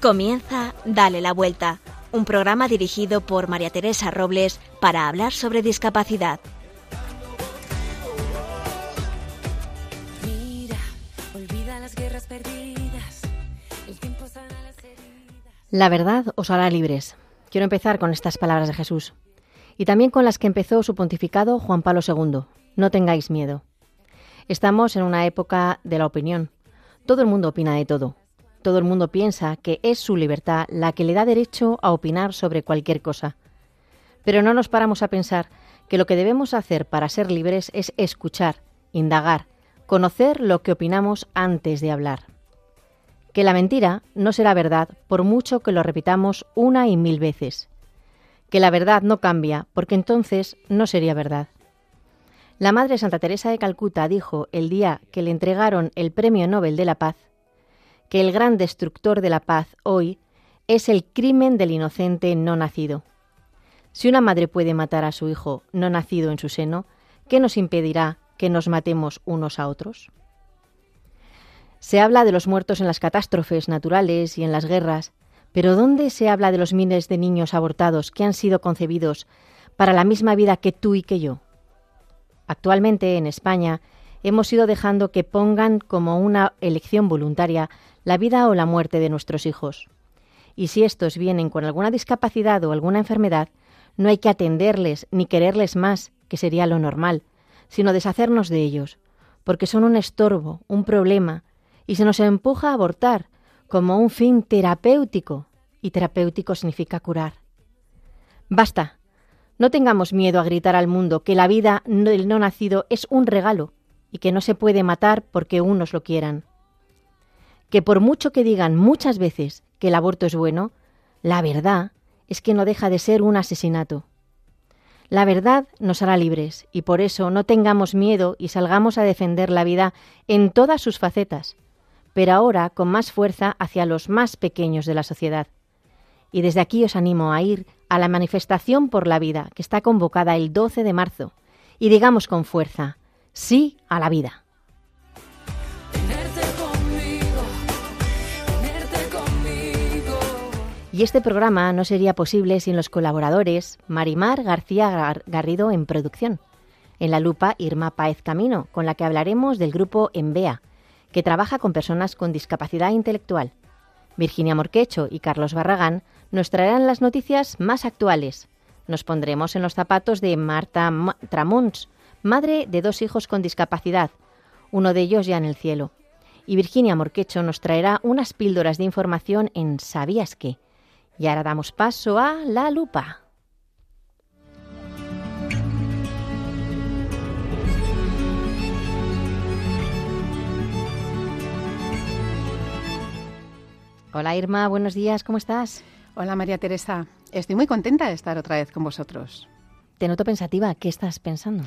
Comienza Dale la Vuelta, un programa dirigido por María Teresa Robles para hablar sobre discapacidad. La verdad os hará libres. Quiero empezar con estas palabras de Jesús y también con las que empezó su pontificado Juan Pablo II. No tengáis miedo. Estamos en una época de la opinión. Todo el mundo opina de todo. Todo el mundo piensa que es su libertad la que le da derecho a opinar sobre cualquier cosa. Pero no nos paramos a pensar que lo que debemos hacer para ser libres es escuchar, indagar, conocer lo que opinamos antes de hablar. Que la mentira no será verdad por mucho que lo repitamos una y mil veces. Que la verdad no cambia porque entonces no sería verdad. La Madre Santa Teresa de Calcuta dijo el día que le entregaron el Premio Nobel de la Paz que el gran destructor de la paz hoy es el crimen del inocente no nacido. Si una madre puede matar a su hijo no nacido en su seno, ¿qué nos impedirá que nos matemos unos a otros? Se habla de los muertos en las catástrofes naturales y en las guerras, pero ¿dónde se habla de los miles de niños abortados que han sido concebidos para la misma vida que tú y que yo? Actualmente en España hemos ido dejando que pongan como una elección voluntaria la vida o la muerte de nuestros hijos. Y si estos vienen con alguna discapacidad o alguna enfermedad, no hay que atenderles ni quererles más, que sería lo normal, sino deshacernos de ellos, porque son un estorbo, un problema, y se nos empuja a abortar como un fin terapéutico, y terapéutico significa curar. Basta, no tengamos miedo a gritar al mundo que la vida del no nacido es un regalo y que no se puede matar porque unos lo quieran que por mucho que digan muchas veces que el aborto es bueno, la verdad es que no deja de ser un asesinato. La verdad nos hará libres y por eso no tengamos miedo y salgamos a defender la vida en todas sus facetas, pero ahora con más fuerza hacia los más pequeños de la sociedad. Y desde aquí os animo a ir a la manifestación por la vida que está convocada el 12 de marzo y digamos con fuerza, sí a la vida. Y este programa no sería posible sin los colaboradores Marimar García Garrido en producción, en la lupa Irma Páez Camino, con la que hablaremos del grupo EMBEA, que trabaja con personas con discapacidad intelectual. Virginia Morquecho y Carlos Barragán nos traerán las noticias más actuales. Nos pondremos en los zapatos de Marta Tramons, madre de dos hijos con discapacidad, uno de ellos ya en el cielo. Y Virginia Morquecho nos traerá unas píldoras de información en ¿Sabías qué? Y ahora damos paso a la lupa. Hola Irma, buenos días, ¿cómo estás? Hola María Teresa, estoy muy contenta de estar otra vez con vosotros. Te noto pensativa, ¿qué estás pensando?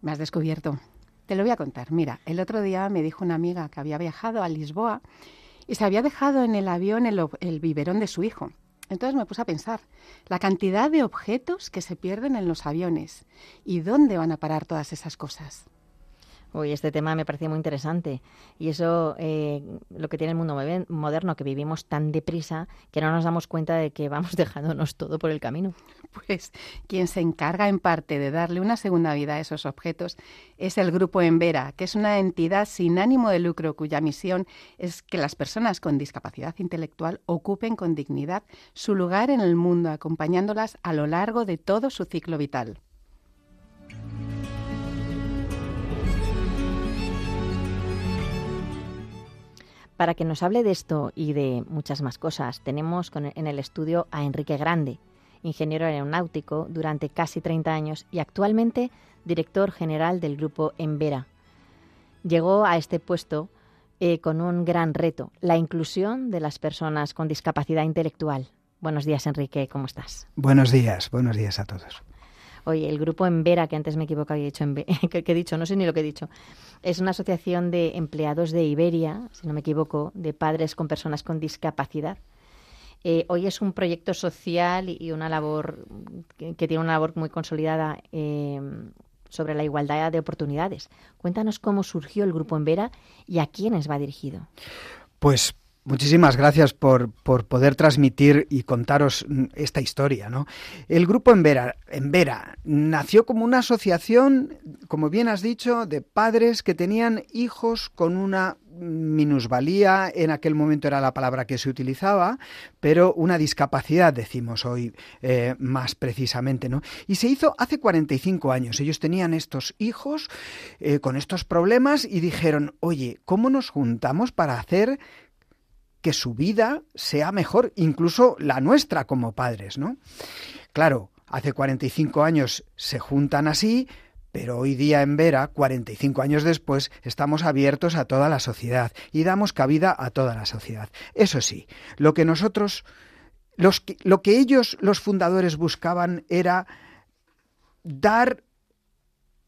Me has descubierto. Te lo voy a contar. Mira, el otro día me dijo una amiga que había viajado a Lisboa y se había dejado en el avión el, el biberón de su hijo. Entonces me puse a pensar, la cantidad de objetos que se pierden en los aviones y dónde van a parar todas esas cosas. Uy, este tema me parecía muy interesante. Y eso, eh, lo que tiene el mundo moderno, que vivimos tan deprisa que no nos damos cuenta de que vamos dejándonos todo por el camino. Pues quien se encarga en parte de darle una segunda vida a esos objetos es el Grupo Envera, que es una entidad sin ánimo de lucro cuya misión es que las personas con discapacidad intelectual ocupen con dignidad su lugar en el mundo, acompañándolas a lo largo de todo su ciclo vital. Para que nos hable de esto y de muchas más cosas, tenemos en el estudio a Enrique Grande, ingeniero aeronáutico durante casi 30 años y actualmente director general del grupo Envera. Llegó a este puesto eh, con un gran reto, la inclusión de las personas con discapacidad intelectual. Buenos días, Enrique, ¿cómo estás? Buenos días, buenos días a todos. Oye, el grupo Envera, que antes me equivoco, he dicho, que, he dicho, no sé ni lo que he dicho, es una asociación de empleados de Iberia, si no me equivoco, de padres con personas con discapacidad. Eh, hoy es un proyecto social y una labor que, tiene una labor muy consolidada eh, sobre la igualdad de oportunidades. Cuéntanos cómo surgió el grupo Envera y a quiénes va dirigido. Pues Muchísimas gracias por, por, poder transmitir y contaros esta historia. ¿no? El grupo Envera, Envera nació como una asociación, como bien has dicho, de padres que tenían hijos con una minusvalía, en aquel momento era la palabra que se utilizaba, pero una discapacidad, decimos hoy eh, más precisamente, ¿no? Y se hizo hace 45 años. Ellos tenían estos hijos eh, con estos problemas y dijeron, oye, ¿cómo nos juntamos para hacer que su vida sea mejor, incluso la nuestra como padres, ¿no? Claro, hace 45 años se juntan así, pero hoy día en Vera, 45 años después, estamos abiertos a toda la sociedad y damos cabida a toda la sociedad. Eso sí, lo que nosotros, los lo que ellos, los fundadores, buscaban era dar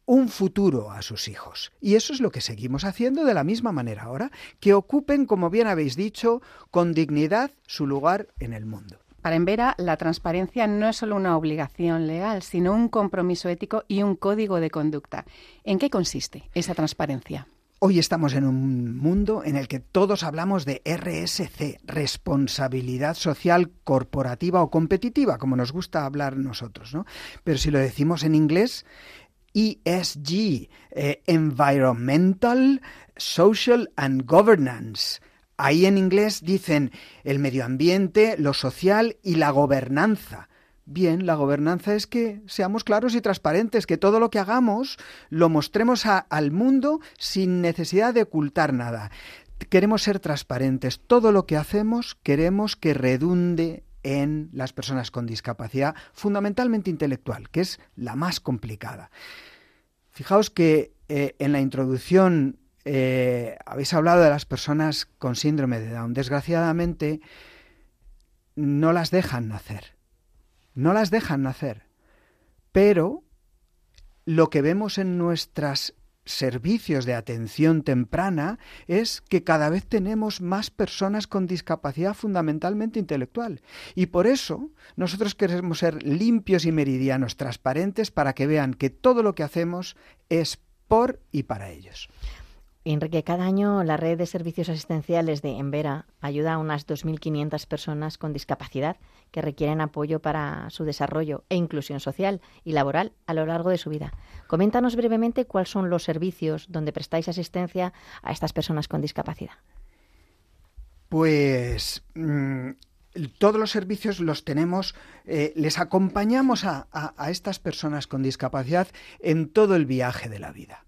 un futuro a sus hijos. Y eso es lo que seguimos haciendo de la misma manera ahora, que ocupen, como bien habéis dicho, con dignidad su lugar en el mundo. Para Envera, la transparencia no es solo una obligación legal, sino un compromiso ético y un código de conducta. ¿En qué consiste esa transparencia? Hoy estamos en un mundo en el que todos hablamos de RSC, responsabilidad social corporativa o competitiva, como nos gusta hablar nosotros, ¿no? Pero si lo decimos en inglés, ESG, eh, Environmental, Social and Governance Ahí en inglés dicen el medio ambiente, lo social y la gobernanza. Bien, la gobernanza es que seamos claros y transparentes, que todo lo que hagamos lo mostremos al mundo sin necesidad de ocultar nada. Queremos ser transparentes. Todo lo que hacemos queremos que redunde en las personas con discapacidad, fundamentalmente intelectual, que es la más complicada. Fijaos que eh, en la introducción eh, habéis hablado de las personas con síndrome de Down. Desgraciadamente, no las dejan nacer. No las dejan nacer. Pero lo que vemos en nuestros servicios de atención temprana es que cada vez tenemos más personas con discapacidad fundamentalmente intelectual. Y por eso nosotros queremos ser limpios y meridianos, transparentes, para que vean que todo lo que hacemos es por y para ellos. Enrique, cada año la red de servicios asistenciales de Envera ayuda a unas 2.500 personas con discapacidad que requieren apoyo para su desarrollo e inclusión social y laboral a lo largo de su vida. Coméntanos brevemente cuáles son los servicios donde prestáis asistencia a estas personas con discapacidad. Pues mm, todos los servicios los tenemos, eh, les acompañamos a estas personas con discapacidad en todo el viaje de la vida.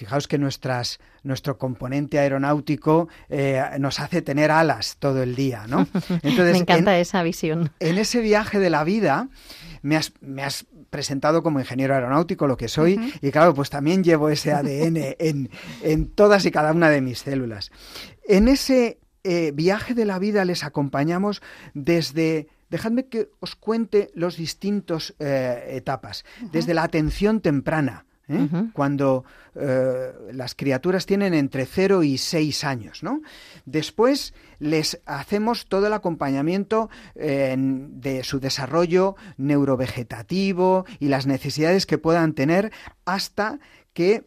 Fijaos que nuestras, nuestro componente aeronáutico eh, nos hace tener alas todo el día, ¿no? Entonces, me encanta esa visión. En ese viaje de la vida me has, presentado como ingeniero aeronáutico, lo que soy, y claro, pues también llevo ese ADN en, todas y cada una de mis células. En ese eh, viaje de la vida les acompañamos desde dejadme que os cuente los distintos eh, etapas. Desde la atención temprana, ¿eh? cuando eh, las criaturas tienen entre 0 y 6 años. ¿no? Después les hacemos todo el acompañamiento de su desarrollo neurovegetativo y las necesidades que puedan tener hasta que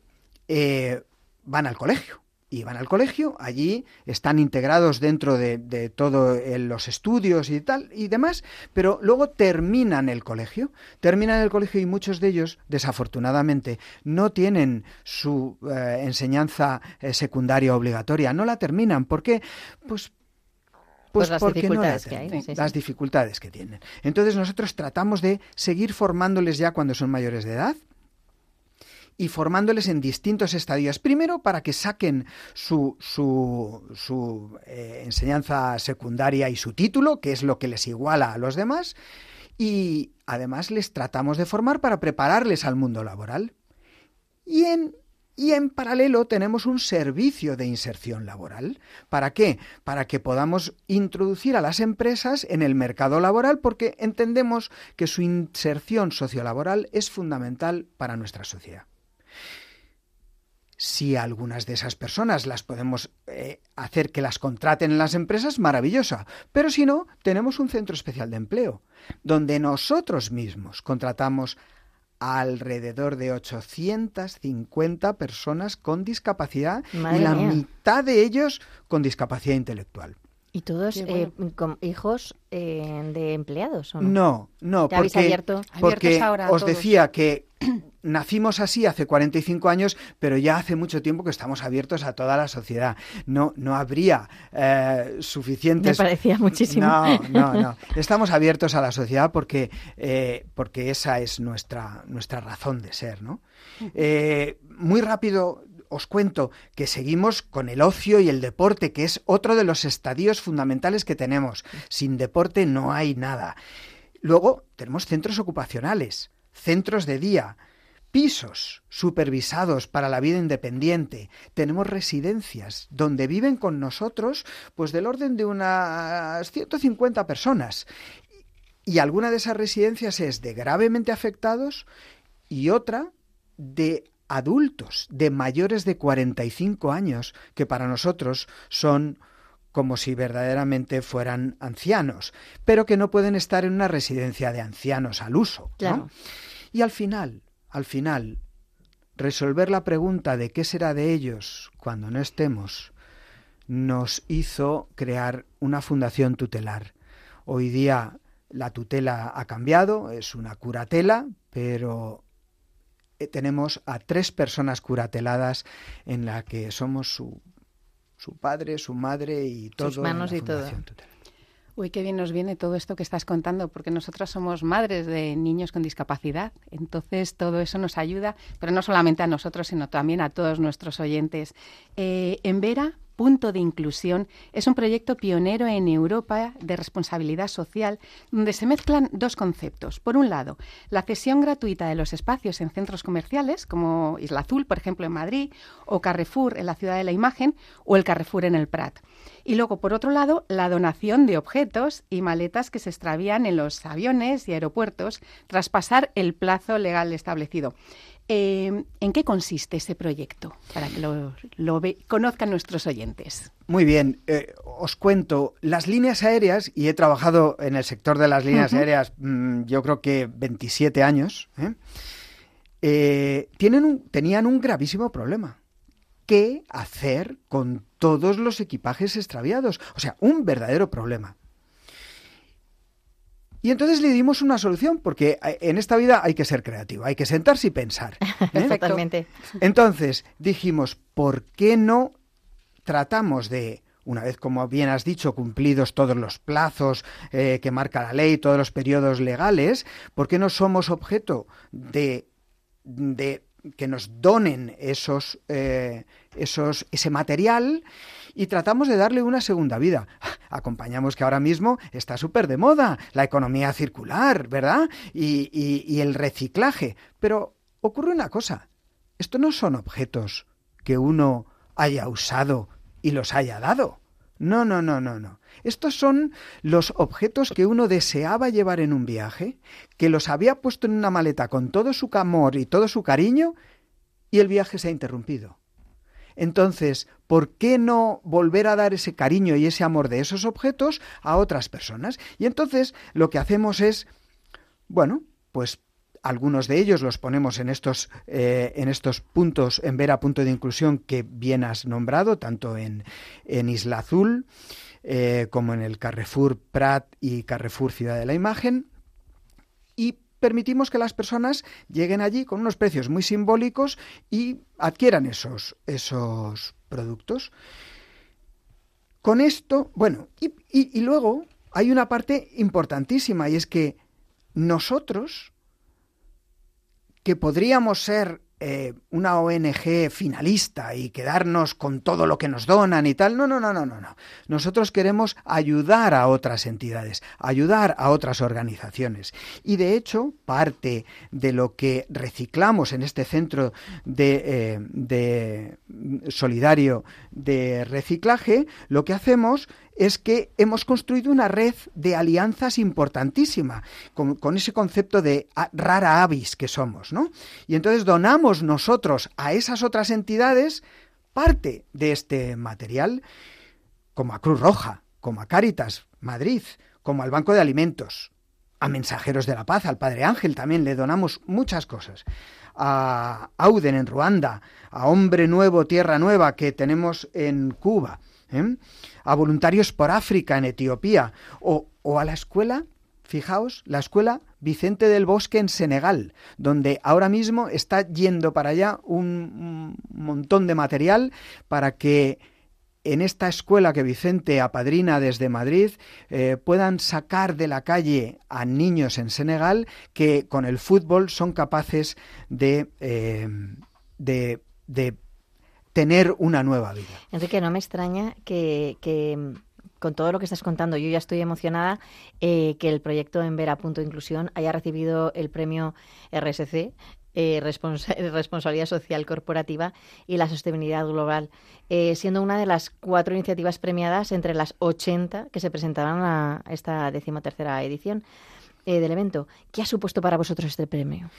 eh, van al colegio y van al colegio, allí están integrados dentro de, de todos los estudios y tal y demás, pero luego terminan el colegio, terminan el colegio y muchos de ellos, desafortunadamente, no tienen su eh, enseñanza eh, secundaria obligatoria, no la terminan. ¿Por qué? Pues pues, las dificultades que hay. las dificultades que tienen. Entonces nosotros tratamos de seguir formándoles ya cuando son mayores de edad, y formándoles en distintos estadios. Primero, para que saquen su, su, eh, enseñanza secundaria y su título, que es lo que les iguala a los demás, y además les tratamos de formar para prepararles al mundo laboral. Y en y en paralelo tenemos un servicio de inserción laboral. ¿Para qué? Para que podamos introducir a las empresas en el mercado laboral porque entendemos que su inserción sociolaboral es fundamental para nuestra sociedad. Si algunas de esas personas las podemos eh, hacer que las contraten en las empresas, maravillosa. Pero si no, tenemos un centro especial de empleo, donde nosotros mismos contratamos alrededor de 850 personas con discapacidad Madre y la mía. mitad de ellos con discapacidad intelectual. ¿Y todos eh, con hijos eh, de empleados o no? No, no, ¿Ya habéis porque, abierto? porque Abiertos ahora os todos. decía que nacimos así hace 45 años, pero ya hace mucho tiempo que estamos abiertos a toda la sociedad. No, no habría eh, Me suficientes parecía muchísimo. No, no, no. Estamos abiertos a la sociedad porque, eh, porque esa es nuestra, nuestra razón de ser, ¿no? Eh, muy rápido os cuento que seguimos con el ocio y el deporte, que es otro de los estadios fundamentales que tenemos. Sin deporte no hay nada. Luego tenemos centros ocupacionales, centros de día, pisos supervisados para la vida independiente. Tenemos residencias donde viven con nosotros pues del orden de unas 150 personas. Y alguna de esas residencias es de gravemente afectados y otra de adultos, de mayores de 45 años, que para nosotros son como si verdaderamente fueran ancianos, pero que no pueden estar en una residencia de ancianos al uso. ¿no? Claro. Y al final, al final, resolver la pregunta de qué será de ellos cuando no estemos, nos hizo crear una fundación tutelar. Hoy día la tutela ha cambiado, es una curatela, pero eh, tenemos a tres personas curateladas en la que somos su, su padre, su madre y todo. en manos la y todo. Uy, qué bien nos viene todo esto que estás contando, porque nosotras somos madres de niños con discapacidad. Entonces, todo eso nos ayuda, pero no solamente a nosotros, sino también a todos nuestros oyentes. Eh, en Vera, Punto de Inclusión es un proyecto pionero en Europa de responsabilidad social, donde se mezclan dos conceptos. Por un lado, la cesión gratuita de los espacios en centros comerciales, como Isla Azul, por ejemplo, en Madrid, o Carrefour en la Ciudad de la Imagen, o el Carrefour en el Prat. Y luego, por otro lado, la donación de objetos y maletas que se extravían en los aviones y aeropuertos tras pasar el plazo legal establecido. Eh, ¿En qué consiste ese proyecto? Para que lo, lo ve- conozcan nuestros oyentes. Muy bien, eh, os cuento, las líneas aéreas, y he trabajado en el sector de las líneas aéreas mm, yo creo que 27 años, ¿eh? Eh, tienen un- tenían un gravísimo problema. ¿Qué hacer con todos los equipajes extraviados? O sea, un verdadero problema. Y entonces le dimos una solución, porque eh, en esta vida hay que ser creativo, hay que sentarse y pensar. ¿eh? Totalmente. Entonces dijimos, ¿por qué no tratamos de, una vez como bien has dicho, cumplidos todos los plazos eh, que marca la ley, todos los periodos legales, ¿por qué no somos objeto de, de que nos donen esos, eh, esos, ese material y tratamos de darle una segunda vida. Acompañamos que ahora mismo está súper de moda la economía circular, ¿verdad? Y, y- y el reciclaje. Pero ocurre una cosa, estos no son objetos que uno haya usado y los haya dado. No, no, no, no, no. Estos son los objetos que uno deseaba llevar en un viaje, que los había puesto en una maleta con todo su amor y todo su cariño, y el viaje se ha interrumpido. Entonces, ¿por qué no volver a dar ese cariño y ese amor de esos objetos a otras personas? Y entonces lo que hacemos es, bueno, pues algunos de ellos los ponemos en estos, eh, en estos puntos, en Vera Punto de Inclusión que bien has nombrado, tanto en, en Isla Azul eh, como en el Carrefour Prat y Carrefour Ciudad de la Imagen. Y permitimos que las personas lleguen allí con unos precios muy simbólicos y adquieran esos, esos productos. Con esto, bueno, y, luego hay una parte importantísima y es que nosotros, que podríamos ser eh, una ONG finalista y quedarnos con todo lo que nos donan y tal. No, no, no, no, no, no. Nosotros queremos ayudar a otras entidades, ayudar a otras organizaciones. Y de hecho, parte de lo que reciclamos en este centro de, eh, de solidario de reciclaje, lo que hacemos es que hemos construido una red de alianzas importantísima, con, ese concepto de rara avis que somos, ¿no? Y entonces donamos nosotros a esas otras entidades parte de este material, como a Cruz Roja, como a Cáritas Madrid, como al Banco de Alimentos, a Mensajeros de la Paz, al Padre Ángel también le donamos muchas cosas. A Auden en Ruanda, a Hombre Nuevo, Tierra Nueva que tenemos en Cuba, ¿eh? A Voluntarios por África en Etiopía, o, o a la escuela, fijaos, la escuela Vicente del Bosque en Senegal, donde ahora mismo está yendo para allá un montón de material para que en esta escuela que Vicente apadrina desde Madrid eh, puedan sacar de la calle a niños en Senegal que con el fútbol son capaces de, eh, de, tener una nueva vida. Enrique, no me extraña que, con todo lo que estás contando, yo ya estoy emocionada eh, que el proyecto en Punto Inclusión haya recibido el premio RSC eh, responsabilidad social corporativa y la sostenibilidad global, eh, siendo una de las cuatro iniciativas premiadas entre las 80 que se presentaron a esta decimotercera edición eh, del evento. ¿Qué ha supuesto para vosotros este premio?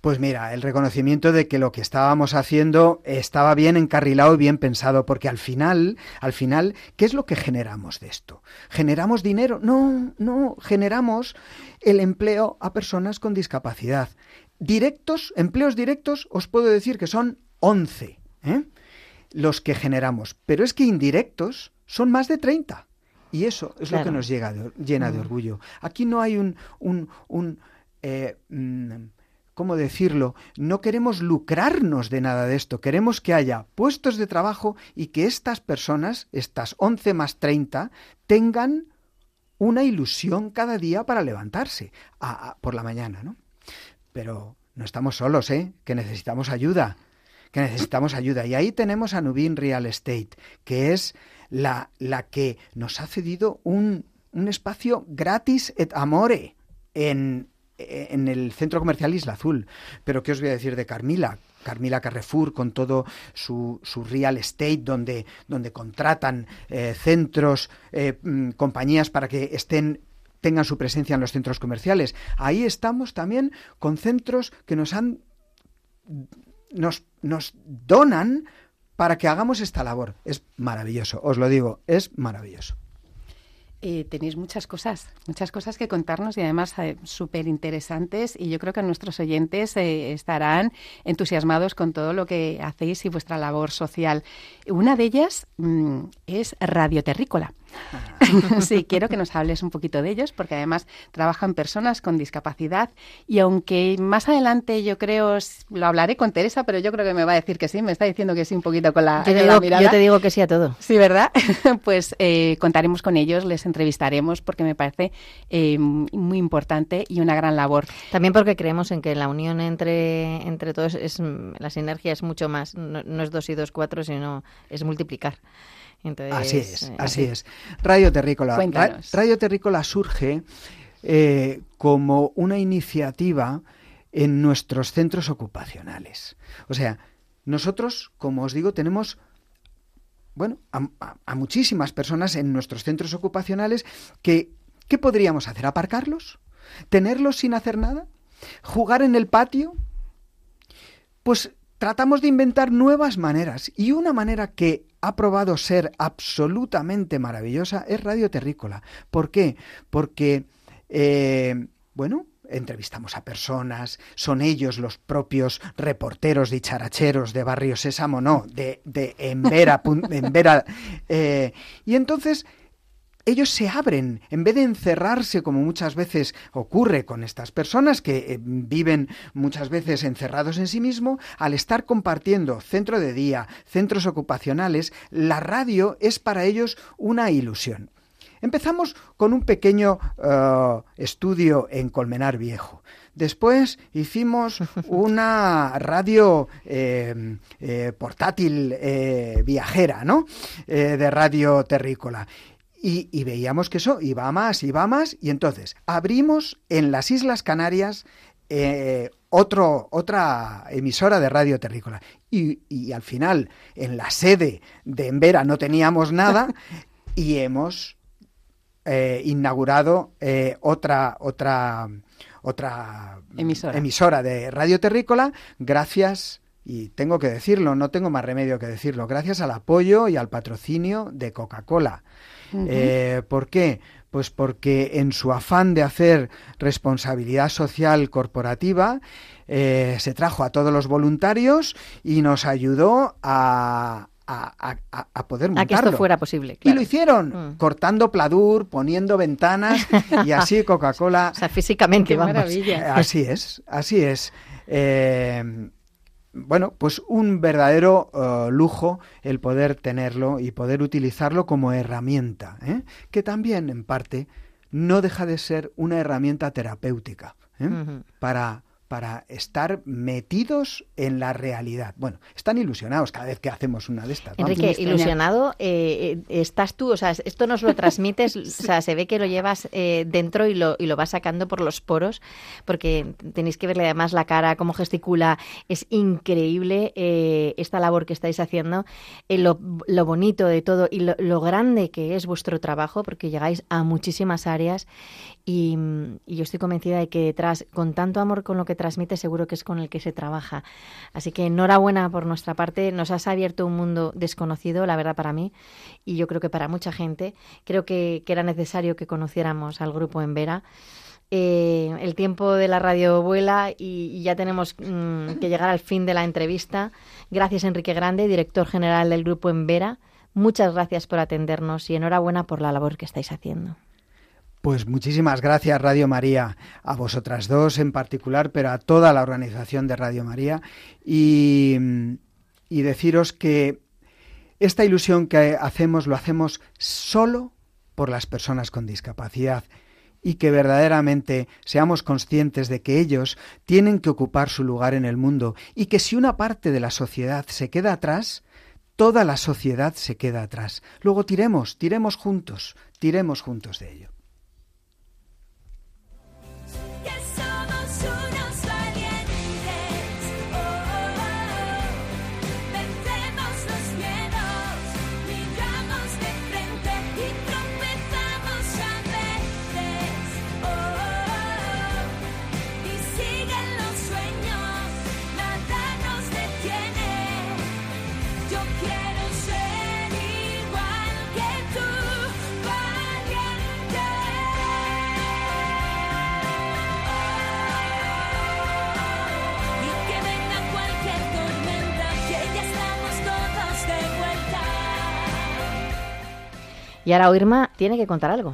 Pues mira, el reconocimiento de que lo que estábamos haciendo estaba bien encarrilado y bien pensado, porque al final, al final, ¿qué es lo que generamos de esto? ¿Generamos dinero? No, no, generamos el empleo a personas con discapacidad. Directos, empleos directos, os puedo decir que son 11 ¿eh? los que generamos, pero es que indirectos son más de 30. Y eso es lo que nos llega llena de orgullo. Aquí no hay un, un, un eh, mm, ¿cómo decirlo? No queremos lucrarnos de nada de esto. Queremos que haya puestos de trabajo y que estas personas, estas 11 más 30, tengan una ilusión cada día para levantarse por la mañana, ¿no? Pero no estamos solos, ¿eh? Que necesitamos ayuda, que necesitamos ayuda. Y ahí tenemos a Nubin Real Estate, que es la, la que nos ha cedido un, un espacio gratis et amore en, en el centro comercial Isla Azul. Pero ¿qué os voy a decir de Carmila? Carmila Carrefour con todo su, su real estate donde, donde contratan eh, centros, eh, mm, compañías para que estén tengan su presencia en los centros comerciales. Ahí estamos también con centros que nos han nos, nos donan para que hagamos esta labor. Es maravilloso, os lo digo, es maravilloso. Eh, tenéis muchas cosas, muchas cosas que contarnos y además eh, súper interesantes y yo creo que nuestros oyentes eh, estarán entusiasmados con todo lo que hacéis y vuestra labor social. Una de ellas mm, es Radio Terrícola. sí, quiero que nos hables un poquito de ellos, porque además trabajan personas con discapacidad y aunque más adelante yo creo, lo hablaré con Teresa, pero yo creo que me va a decir que sí, me está diciendo que sí un poquito con la, mirada. Yo te digo que sí a todo. Sí, ¿verdad? pues eh, contaremos con ellos, les entrevistaremos, porque me parece eh, muy importante y una gran labor. También porque creemos en que la unión entre, entre todos, es la sinergia es mucho más, no, no es dos y dos, cuatro, sino es multiplicar así es, eh, así es. Radio Terrícola. Radio Terrícola surge eh, como una iniciativa en nuestros centros ocupacionales. O sea, nosotros, como os digo, tenemos bueno, a, muchísimas personas en nuestros centros ocupacionales que ¿qué podríamos hacer? ¿Aparcarlos? ¿Tenerlos sin hacer nada? ¿Jugar en el patio? Pues tratamos de inventar nuevas maneras y una manera que ha probado ser absolutamente maravillosa es Radio Terrícola. ¿Por qué? Porque, eh, bueno, entrevistamos a personas, son ellos los propios reporteros dicharacheros de Barrio Sésamo, no, de, de en Vera, eh, y entonces ellos se abren, en vez de encerrarse como muchas veces ocurre con estas personas que eh, viven muchas veces encerrados en sí mismo, al estar compartiendo centro de día, centros ocupacionales, la radio es para ellos una ilusión. Empezamos con un pequeño eh, estudio en Colmenar Viejo. Después hicimos una radio eh, portátil viajera, ¿no? de radio terrícola. Y, veíamos que eso iba más, iba más, y entonces abrimos en las Islas Canarias eh, otro, otra emisora de radio terrícola. Y, al final, en la sede de Embera no teníamos nada y hemos eh, inaugurado eh, otra, otra, otra emisora. emisora de radio terrícola gracias y tengo que decirlo, no tengo más remedio que decirlo, gracias al apoyo y al patrocinio de Coca-Cola. Eh, ¿Por qué? Pues porque en su afán de hacer responsabilidad social corporativa, eh, se trajo a todos los voluntarios y nos ayudó a, a, poder montarlo. A que esto fuera posible. Y lo hicieron, mm. cortando pladur, poniendo ventanas y así Coca-Cola. o sea, físicamente, Qué maravilla. Así es, así es. Eh, bueno, pues un verdadero eh, lujo el poder tenerlo y poder utilizarlo como herramienta, ¿eh? que también en parte no deja de ser una herramienta terapéutica para para estar metidos en la realidad. Bueno, están ilusionados cada vez que hacemos una de estas. Enrique, ilusionado eh, eh, estás tú, o sea, esto nos lo transmites, o sea, se ve que lo llevas eh, dentro y lo, y lo vas sacando por los poros, porque tenéis que verle además la cara, cómo gesticula, es increíble esta labor que estáis haciendo, lo, lo, bonito de todo y lo, lo grande que es vuestro trabajo, porque llegáis a muchísimas áreas y, yo estoy convencida de que detrás, con tanto amor con lo que transmite, seguro que es con el que se trabaja. Así que enhorabuena por nuestra parte. Nos has abierto un mundo desconocido, la verdad, para mí, y yo creo que para mucha gente. Creo que, era necesario que conociéramos al grupo en Vera. Eh, el tiempo de la radio vuela y, ya tenemos mm, que llegar al fin de la entrevista. Gracias, Enrique Grande, director general del grupo en Vera. Muchas gracias por atendernos y enhorabuena por la labor que estáis haciendo. Pues muchísimas gracias Radio María, a vosotras dos en particular, pero a toda la organización de Radio María y, y deciros que esta ilusión que hacemos lo hacemos solo por las personas con discapacidad y que verdaderamente seamos conscientes de que ellos tienen que ocupar su lugar en el mundo y que si una parte de la sociedad se queda atrás, toda la sociedad se queda atrás. Luego tiremos, tiremos juntos, tiremos juntos de ello. Y ahora Irma tiene que contar algo.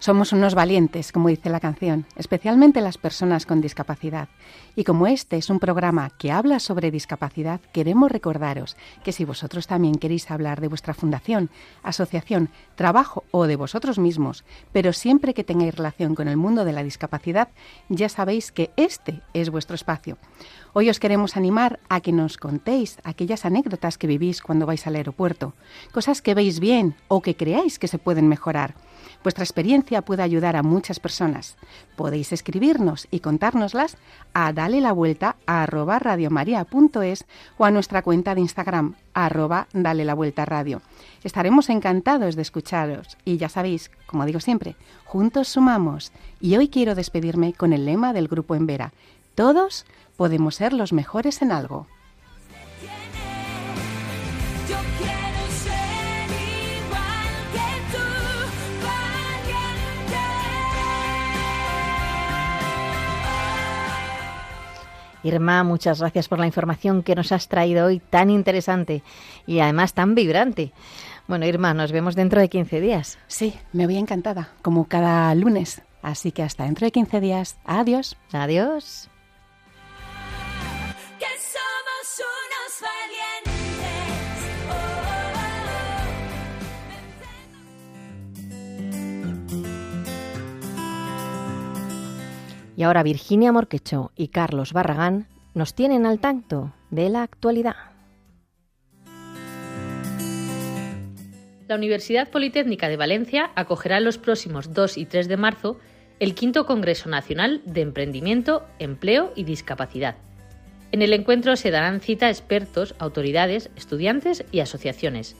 Somos unos valientes, como dice la canción, especialmente las personas con discapacidad. Y como este es un programa que habla sobre discapacidad, queremos recordaros que si vosotros también queréis hablar de vuestra fundación, asociación, trabajo o de vosotros mismos, pero siempre que tengáis relación con el mundo de la discapacidad, ya sabéis que este es vuestro espacio. Hoy os queremos animar a que nos contéis aquellas anécdotas que vivís cuando vais al aeropuerto, cosas que veis bien o que creáis que se pueden mejorar. Vuestra experiencia puede ayudar a muchas personas. Podéis escribirnos y contárnoslas a dale la vuelta a arroba radiomaria.es o a nuestra cuenta de Instagram arroba dale la vuelta radio. Estaremos encantados de escucharos y ya sabéis, como digo siempre, juntos sumamos. Y hoy quiero despedirme con el lema del grupo en Vera. Todos podemos ser los mejores en algo. Irma, muchas gracias por la información que nos has traído hoy tan interesante y además tan vibrante. Bueno, Irma, nos vemos dentro de 15 días. Sí, me voy encantada, como cada lunes. Así que hasta dentro de 15 días. Adiós. Adiós. Y ahora Virginia Morquecho y Carlos Barragán nos tienen al tanto de la actualidad. La Universidad Politécnica de Valencia acogerá los próximos 2 y 3 de marzo el quinto Congreso Nacional de Emprendimiento, Empleo y Discapacidad. En el encuentro se darán cita expertos, autoridades, estudiantes y asociaciones.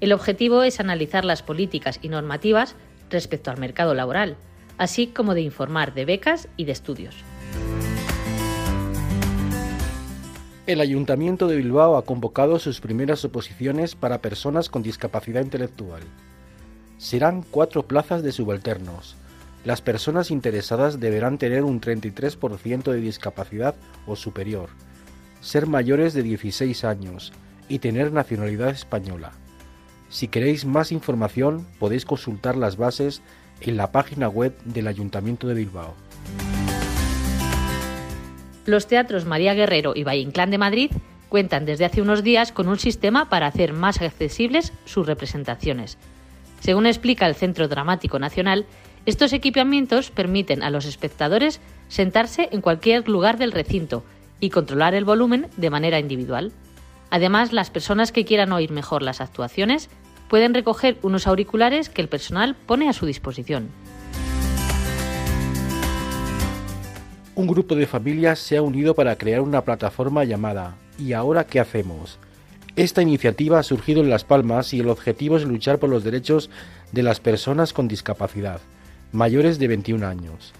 El objetivo es analizar las políticas y normativas respecto al mercado laboral, así como de informar de becas y de estudios. El Ayuntamiento de Bilbao ha convocado sus primeras oposiciones para personas con discapacidad intelectual. Serán cuatro plazas de subalternos. Las personas interesadas deberán tener un 33% de discapacidad o superior, ser mayores de 16 años y tener nacionalidad española. Si queréis más información podéis consultar las bases en la página web del Ayuntamiento de Bilbao. Los teatros María Guerrero y Valle Inclán de Madrid cuentan desde hace unos días con un sistema para hacer más accesibles sus representaciones. Según explica el Centro Dramático Nacional, estos equipamientos permiten a los espectadores sentarse en cualquier lugar del recinto y controlar el volumen de manera individual. Además, las personas que quieran oír mejor las actuaciones pueden recoger unos auriculares que el personal pone a su disposición. Un grupo de familias se ha unido para crear una plataforma llamada ¿Y ahora qué hacemos? Esta iniciativa ha surgido en Las Palmas y el objetivo es luchar por los derechos de las personas con discapacidad, mayores de 21 años.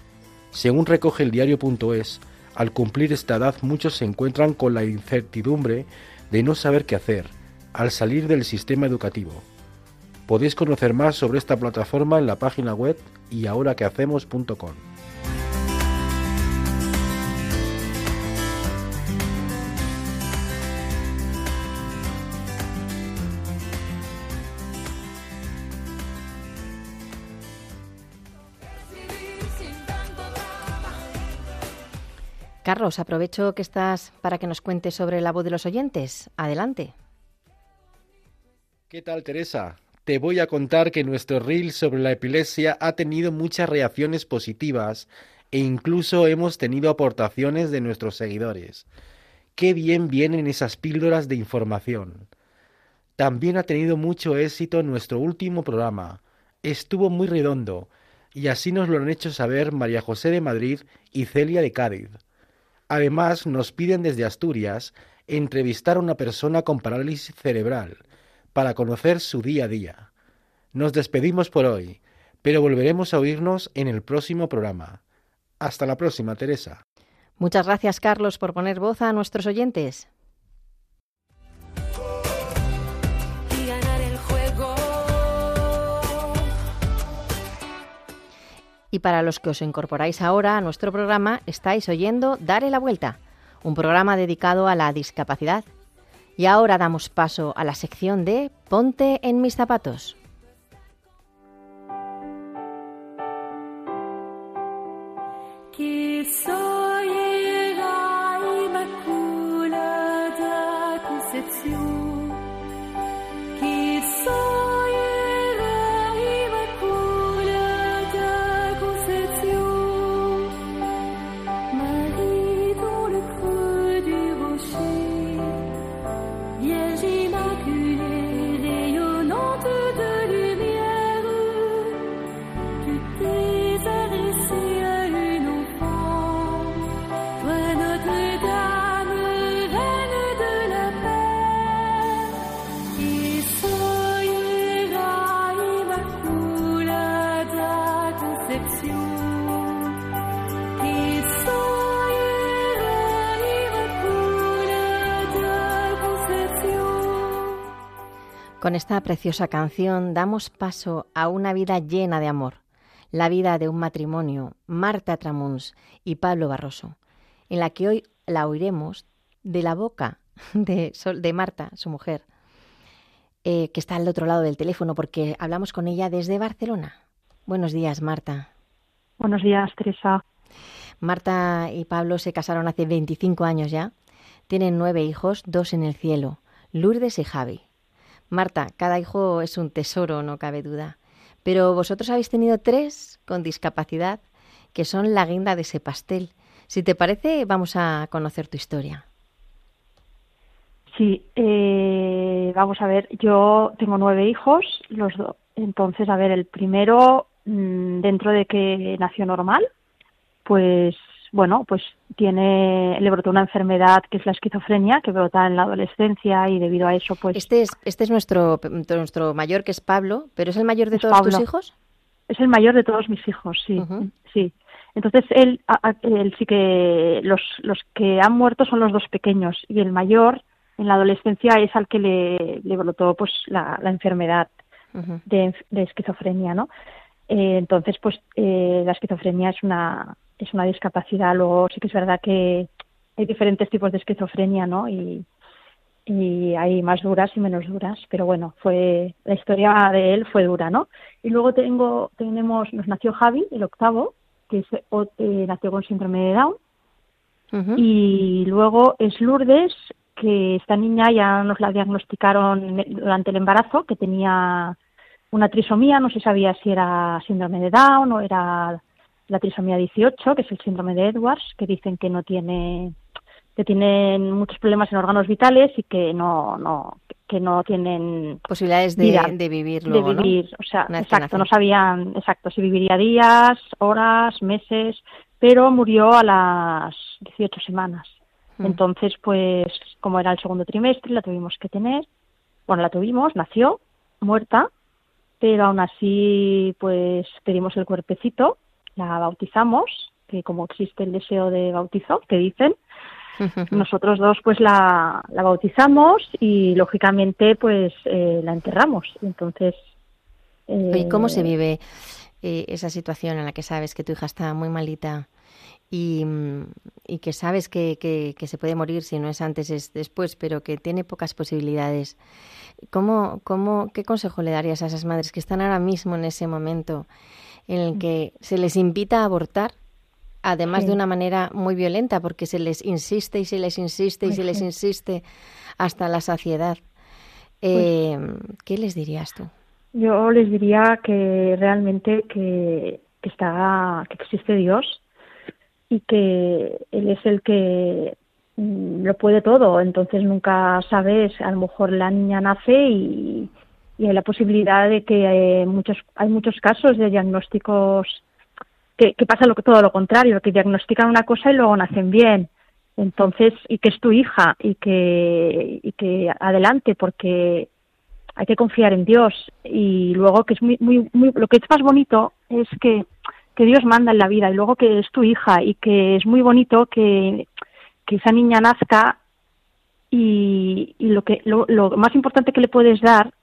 Según recoge el diario.es, al cumplir esta edad muchos se encuentran con la incertidumbre de no saber qué hacer al salir del sistema educativo. Podéis conocer más sobre esta plataforma en la página web y hacemos.com. Carlos, aprovecho que estás para que nos cuentes sobre la voz de los oyentes. Adelante. ¿Qué tal, Teresa? Te voy a contar que nuestro reel sobre la epilepsia ha tenido muchas reacciones positivas e incluso hemos tenido aportaciones de nuestros seguidores. Qué bien vienen esas píldoras de información. También ha tenido mucho éxito nuestro último programa. Estuvo muy redondo, y así nos lo han hecho saber María José de Madrid y Celia de Cádiz. Además, nos piden desde Asturias entrevistar a una persona con parálisis cerebral para conocer su día a día. Nos despedimos por hoy, pero volveremos a oírnos en el próximo programa. Hasta la próxima, Teresa. Muchas gracias, Carlos, por poner voz a nuestros oyentes. Y para los que os incorporáis ahora a nuestro programa, estáis oyendo Dare la Vuelta, un programa dedicado a la discapacidad. Y ahora damos paso a la sección de Ponte en mis zapatos. Con esta preciosa canción damos paso a una vida llena de amor, la vida de un matrimonio, Marta Tramuns y Pablo Barroso, en la que hoy la oiremos de la boca de, de Marta, su mujer, eh, que está al otro lado del teléfono porque hablamos con ella desde Barcelona. Buenos días, Marta. Buenos días, Teresa. Marta y Pablo se casaron hace 25 años ya. Tienen nueve hijos, dos en el cielo, Lourdes y Javi. Marta, cada hijo es un tesoro, no cabe duda. Pero vosotros habéis tenido tres con discapacidad, que son la guinda de ese pastel. Si te parece, vamos a conocer tu historia. Sí, eh, vamos a ver, yo tengo nueve hijos, los dos. Entonces, a ver, el primero, mm, dentro de que nació normal, pues bueno, pues tiene, le brotó una enfermedad que es la esquizofrenia, que brota en la adolescencia y debido a eso, pues... Este es, este es nuestro, nuestro mayor, que es Pablo, pero ¿es el mayor de todos tus hijos? Es el mayor de todos mis hijos, sí, sí. Entonces él, él sí que los, los que han muerto son los dos pequeños y el mayor en la adolescencia es al que le, le brotó pues la, la enfermedad de, esquizofrenia, ¿no? Eh, entonces, pues eh, la esquizofrenia es una es una discapacidad. Luego sí que es verdad que hay diferentes tipos de esquizofrenia, ¿no? Y, y hay más duras y menos duras, pero bueno, fue la historia de él fue dura, ¿no? Y luego tengo tenemos nos nació Javi, el octavo, que es, eh, nació con síndrome de Down. Y luego es Lourdes, que esta niña ya nos la diagnosticaron durante el embarazo, que tenía una trisomía, no se sabía si era síndrome de Down o era la trisomía 18, que es el síndrome de Edwards, que dicen que no tiene que tienen muchos problemas en órganos vitales y que no no que no tienen posibilidades de, vivir luego, de vivir o sea exacto no sabían exacto si viviría días horas meses pero murió a las 18 semanas. Mm. entonces pues como era el segundo trimestre la tuvimos que tener. Bueno la tuvimos nació muerta pero aún así pues pedimos el cuerpecito la bautizamos que como existe el deseo de bautizo que dicen nosotros dos pues la, la bautizamos y lógicamente pues eh, la enterramos. Entonces... ¿Y cómo se eh, vive eh, esa situación en la que sabes que tu hija está muy malita y, y que sabes que, que, se puede morir si no es antes es después, pero que tiene pocas posibilidades? ¿Cómo, cómo, ¿Qué consejo le darías a esas madres que están ahora mismo en ese momento en el que se les invita a abortar además de una manera muy violenta, porque se les insiste y se les insiste y se les insiste hasta la saciedad. Pues eh, ¿Qué les dirías tú? Yo les diría que realmente que, está, que existe Dios y que Él es el que mm, lo puede todo. Entonces nunca sabes, a lo mejor la niña nace y, hay la posibilidad de que hay muchos, hay muchos casos de diagnósticos que, pasa lo todo lo contrario, que diagnostican una cosa y luego nacen bien. Entonces, y que es tu hija y que, y que adelante, porque hay que confiar en Dios. Y luego que es muy, muy, muy, lo que es más bonito es que, que Dios manda en la vida y luego que es tu hija y que es muy bonito que, que esa niña nazca y, y lo que lo, lo, más importante que le puedes dar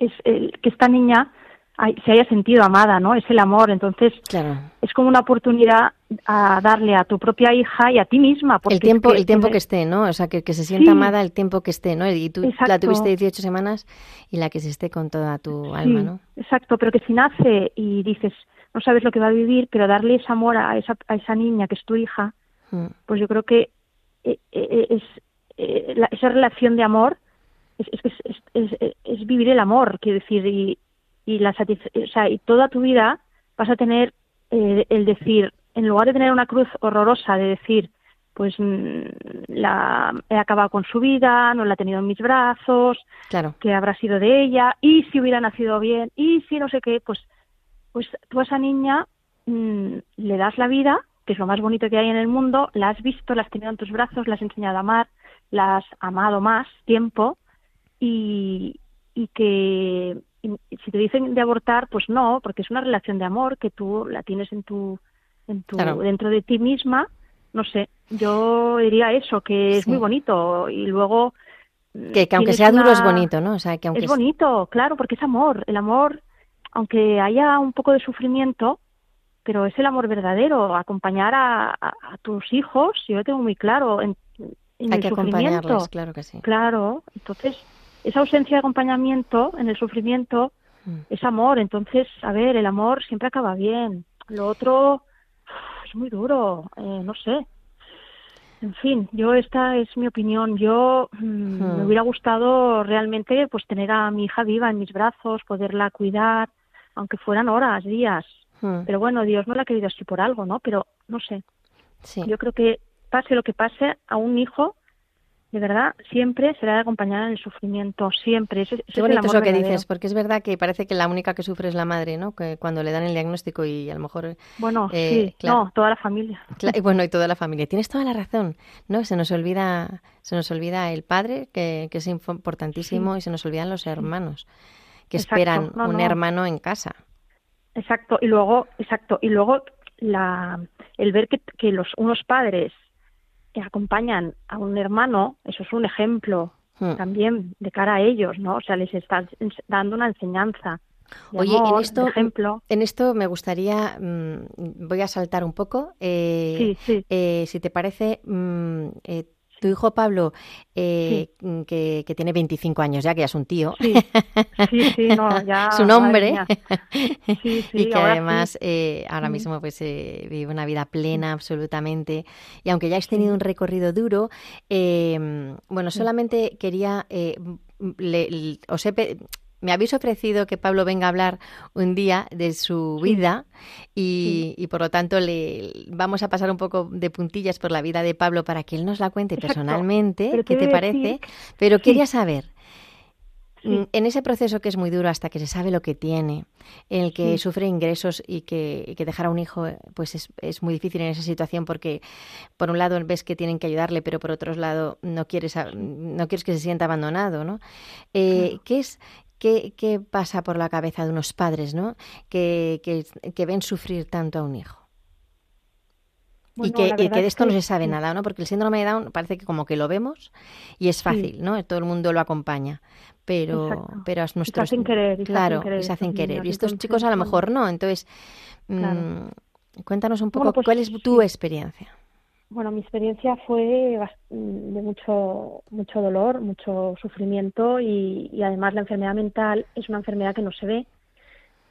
es el, que esta niña se haya sentido amada, ¿no? Es el amor. Entonces, es como una oportunidad a darle a tu propia hija y a ti misma. el tiempo, que, el tiempo que, esté, ¿no? O sea, que, se sienta amada el tiempo que esté, ¿no? Y tú la tuviste 18 semanas y la que se esté con toda tu alma, ¿no? Exacto, pero que si nace y dices, no sabes lo que va a vivir, pero darle ese amor a esa, a esa niña que es tu hija, mm. pues yo creo que eh, eh, es, eh, esa relación de amor es, es, es, es, vivir el amor, quiero decir, y, y la o sea, y toda tu vida vas a tener eh, el decir, en lugar de tener una cruz horrorosa de decir, pues mm, la he acabado con su vida, no la he tenido en mis brazos, claro. que habrá sido de ella, y si hubiera nacido bien, y si no sé qué, pues, pues tú a esa niña mm, le das la vida, que es lo más bonito que hay en el mundo, la has visto, la has tenido en tus brazos, la has enseñado a amar, la has amado más tiempo, y, y que si te dicen de abortar, pues no, porque es una relación de amor que tú la tienes en tu, en tu dentro de ti misma. No sé, yo diría eso, que es muy bonito y luego que, aunque sea duro es bonito, ¿no? O sea, que aunque es bonito, claro, porque es amor. El amor, aunque haya un poco de sufrimiento, pero es el amor verdadero. Acompañar a, a, tus hijos, yo lo tengo muy claro en, en Hay que acompañarlos, claro que sí. Claro, entonces esa ausencia de acompañamiento en el sufrimiento mm. es amor. Entonces, a ver, el amor siempre acaba bien. Lo otro es muy duro, eh, no sé. En fin, yo esta es mi opinión. Yo mm, me hubiera gustado realmente pues tener a mi hija viva en mis brazos, poderla cuidar, aunque fueran horas, días. Hmm. Pero bueno, Dios no la ha querido así por algo, ¿no? Pero no sé. Sí. Yo creo que pase lo que pase, a un hijo de verdad, siempre será de acompañar en el sufrimiento, siempre. Eso, Qué bonito es, lo que dices, porque es verdad que parece que la única que sufre es la madre, ¿no? Que cuando le dan el diagnóstico y a lo mejor... Bueno, eh, sí, no, toda la familia. y bueno, y toda la familia. Tienes toda la razón, ¿no? Se nos olvida, se nos olvida el padre, que, que es importantísimo, y se nos olvidan los hermanos, que esperan un hermano en casa. Exacto, y luego, exacto, y luego la, el ver que, que los unos padres que acompañan a un hermano, eso es un ejemplo. hmm. también de cara a ellos, ¿no? O sea, les estás dando una enseñanza. Oye, en esto, ejemplo. en esto me gustaría, mm, voy a saltar un poco. Eh, sí, sí. Eh, si te parece, mm, eh, tu hijo Pablo, eh, mm, que, tiene 25 años ya, que ya es un tío. Sí, sí, no, ya. Su nombre. y que además eh, ahora mismo pues eh, vive una vida plena absolutamente. Y aunque ya has tenido un recorrido duro, bueno, solamente quería... Le, os he, me habéis ofrecido que Pablo venga a hablar un día de su vida y, por lo tanto le vamos a pasar un poco de puntillas por la vida de Pablo para que él nos la cuente personalmente, ¿qué te parece? Pero quería saber, mm, en ese proceso que es muy duro hasta que se sabe lo que tiene, en el que sufre ingresos y que, dejar a un hijo pues es, es, muy difícil en esa situación porque por un lado ves que tienen que ayudarle, pero por otro lado no quieres, no quieres que se sienta abandonado, ¿no? Eh, ¿Qué es ¿Qué, pasa por la cabeza de unos padres ¿no? que, que, ven sufrir tanto a un hijo? y, que, de esto no se sabe nada, ¿no? Porque el síndrome de Down parece que como que lo vemos y es fácil, ¿no? Todo el mundo lo acompaña, pero, pero es nuestro... Se hacen querer. claro, se hacen querer. y estos chicos a lo mejor no. Entonces, mm, cuéntanos un poco, pues ¿cuál es tu experiencia? Bueno, mi experiencia fue de mucho, mucho dolor, mucho sufrimiento y, además la enfermedad mental es una enfermedad que no se ve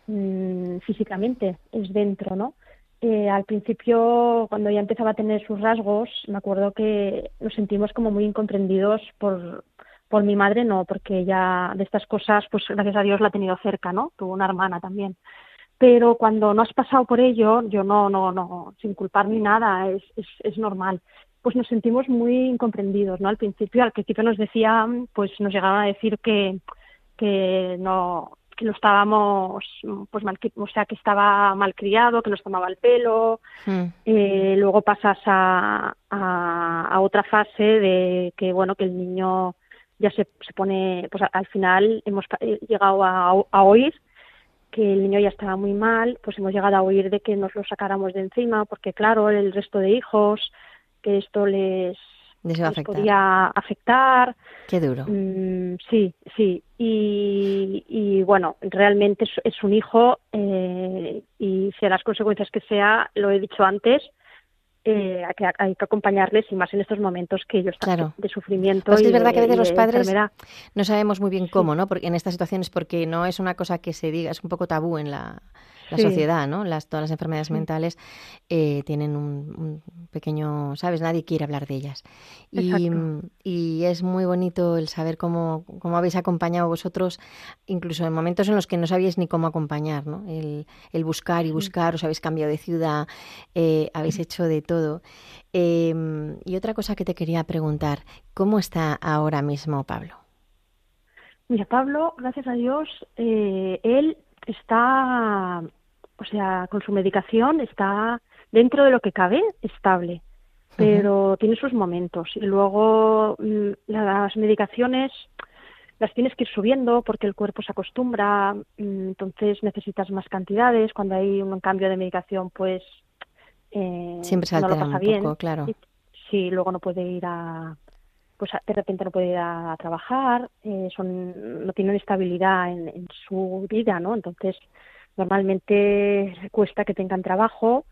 mm, físicamente, es dentro, ¿no? Eh, al principio, cuando ya empezaba a tener sus rasgos, me acuerdo que nos sentimos como muy incomprendidos por, por mi madre, no, porque ya de estas cosas, pues gracias a Dios la ha tenido cerca, ¿no? Tuvo una hermana también pero cuando no has pasado por ello, yo no, no, no, sin culpar ni nada, es, es, es normal pues nos sentimos muy incomprendidos, ¿no? Al principio, al principio nos decían, pues nos llegaban a decir que, que no, que lo estábamos, pues mal, o sea, que estaba mal criado, que nos tomaba el pelo. Hmm. Eh, luego pasas a, a, otra fase de que, bueno, que el niño ya se, se pone, pues al final hemos llegado a, a oír que el niño ya estaba muy mal, pues hemos llegado a oír de que nos lo sacáramos de encima, porque claro, el resto de hijos, que esto les, podía afectar. Qué duro. Mm, sí, sí. Y, y bueno, realmente es, un hijo eh, y sea las consecuencias que sea, lo he dicho antes, eh, hay, que, hay, que, acompañarles y más en estos momentos que ellos están de sufrimiento. Pues es verdad que a veces los padres no sabemos muy bien cómo, ¿no? Porque en estas situaciones, porque no es una cosa que se diga, es un poco tabú en la, la sociedad, ¿no? Las, todas las enfermedades mentales eh, tienen un, pequeño, ¿sabes? Nadie quiere hablar de ellas. Y, y, es muy bonito el saber cómo, cómo habéis acompañado vosotros, incluso en momentos en los que no sabíais ni cómo acompañar, ¿no? El, el buscar y buscar, os habéis cambiado de ciudad, eh, habéis hecho de todo. Em, y otra cosa que te quería preguntar, ¿cómo está ahora mismo Pablo? Mira, Pablo, gracias a Dios, eh, él está o sea, con su medicación está dentro de lo que cabe estable, pero tiene sus momentos. Y luego mm, las medicaciones las tienes que ir subiendo porque el cuerpo se acostumbra, mm, entonces necesitas más cantidades. Cuando hay un cambio de medicación, pues eh, siempre se no lo pasa un bien. Poco, claro. Sí, luego no puede ir a pues de repente no puede ir a, trabajar, eh, son no tienen estabilidad en, en su vida, ¿no? Entonces normalmente cuesta que tengan trabajo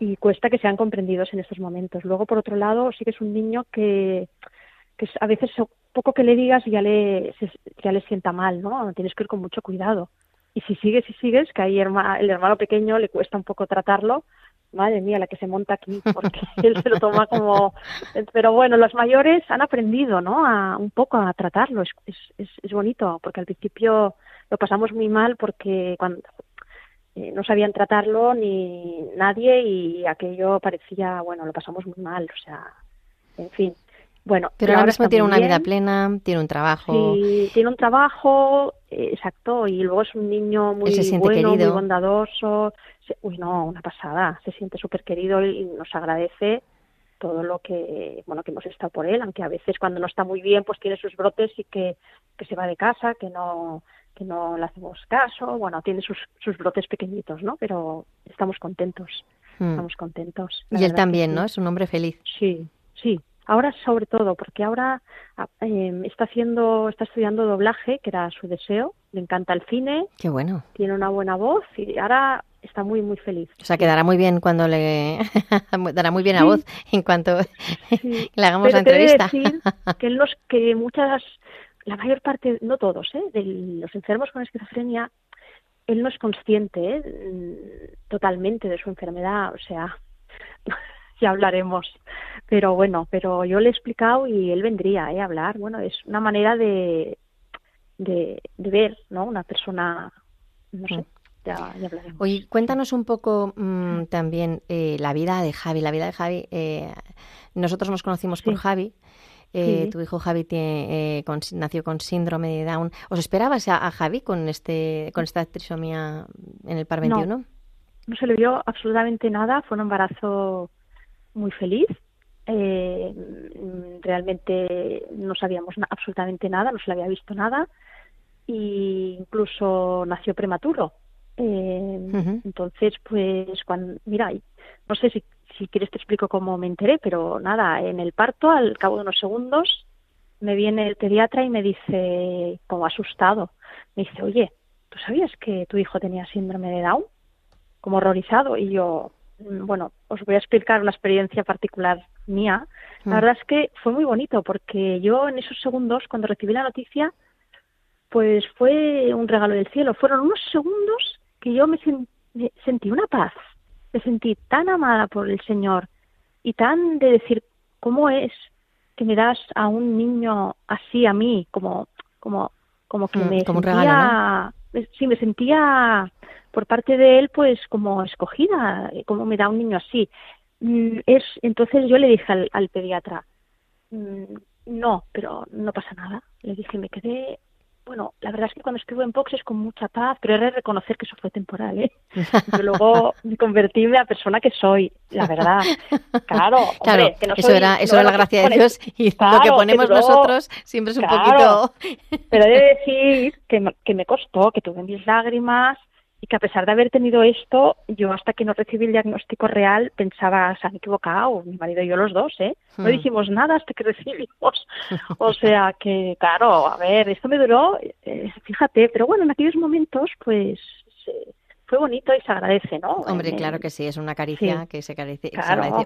y cuesta que sean comprendidos en estos momentos. Luego, por otro lado, sí que es un niño que, que a veces poco que le digas ya le, ya le sienta mal, ¿no? Tienes que ir con mucho cuidado. Y si sigues y sigues, que ahí el hermano pequeño le cuesta un poco tratarlo, madre mía, la que se monta aquí, porque él se lo toma como... Pero bueno, los mayores han aprendido, ¿no? A, un poco a tratarlo, es, es, es bonito, porque al principio lo pasamos muy mal porque cuando eh, no sabían tratarlo ni nadie y aquello parecía, bueno, lo pasamos muy mal, o sea, en fin. Bueno, pero ahora mismo tiene una vida plena, tiene un trabajo. Sí, tiene un trabajo, eh, exacto, y luego es un niño muy bueno, muy bondadoso. uy, no, una pasada, se siente súper querido y nos agradece todo lo que, bueno, que hemos estado por él, aunque a veces cuando no está muy bien, pues tiene sus brotes y que, que se va de casa, que no, que no le hacemos caso, bueno, tiene sus, sus brotes pequeñitos, ¿no? Pero estamos contentos, hmm. estamos contentos. Y él también, ¿no? Es un hombre feliz. Sí, sí, Ahora sobre todo, porque ahora ah, em, está haciendo, está estudiando doblaje, que era su deseo, le encanta el cine. Qué bueno. Tiene una buena voz y ahora está muy muy feliz. O sea, quedará muy bien cuando le dará muy bien a voz en cuanto le hagamos la entrevista. Decir que los que muchas la mayor parte, no todos, ¿eh? de los enfermos con esquizofrenia, él no es consciente ¿eh? totalmente de su enfermedad, o sea, ya hablaremos. Pero bueno, pero yo le he explicado y él vendría ¿eh? a hablar. Bueno, es una manera de, de, ver, ¿no? Una persona, no sé. Mm. Ya, ya hablaremos. Oye, cuéntanos un poco mm, también eh, la vida de Javi. La vida de Javi, eh, nosotros nos conocimos por Javi. Eh, tu hijo Javi tiene, nació con síndrome de Down. ¿Os esperabas a, Javi con este con esta trisomía en el par 21? No, no se le vio absolutamente nada. Fue un embarazo muy feliz. Eh, realmente no sabíamos absolutamente nada, no se le había visto nada e incluso nació prematuro. Eh, entonces, pues, cuando, mira, no sé si, si quieres te explico cómo me enteré, pero nada, en el parto, al cabo de unos segundos, me viene el pediatra y me dice, como asustado, me dice, oye, ¿tú sabías que tu hijo tenía síndrome de Down? Como horrorizado. Y yo, Mm, bueno, os voy a explicar una experiencia particular mía. La mm. verdad es que fue muy bonito porque yo en esos segundos, cuando recibí la noticia, pues fue un regalo del cielo. Fueron unos segundos que yo me, sentí una paz, me sentí tan amada por el Señor y tan de decir, ¿cómo es que me das a un niño así a mí? Como, como, como que me sentía, sí, me sentía por parte de él, pues como escogida, como me da un niño así. Mm, es entonces yo le dije al, pediatra, mm, no, pero no pasa nada. Le dije, me quedé bueno, la verdad es que cuando escribo en box es con mucha paz, pero era reconocer que eso fue temporal, ¿eh? Yo luego me convertí en la persona que soy, la verdad. Claro, claro que no eso era, eso era la gracia de Dios y lo que ponemos nosotros siempre es un poquito... Pero he de decir que, que me costó, que tuve mis lágrimas, y que a pesar de haber tenido esto, yo hasta que no recibí el diagnóstico real pensaba, se han equivocado, mi marido y yo los dos, ¿eh? No hmm. dijimos nada hasta que recibimos. O sea que, claro, a ver, esto me duró, eh, fíjate, pero bueno, en aquellos momentos, pues fue bonito y se agradece, ¿no? Hombre, claro que sí, es una caricia que se, agradece.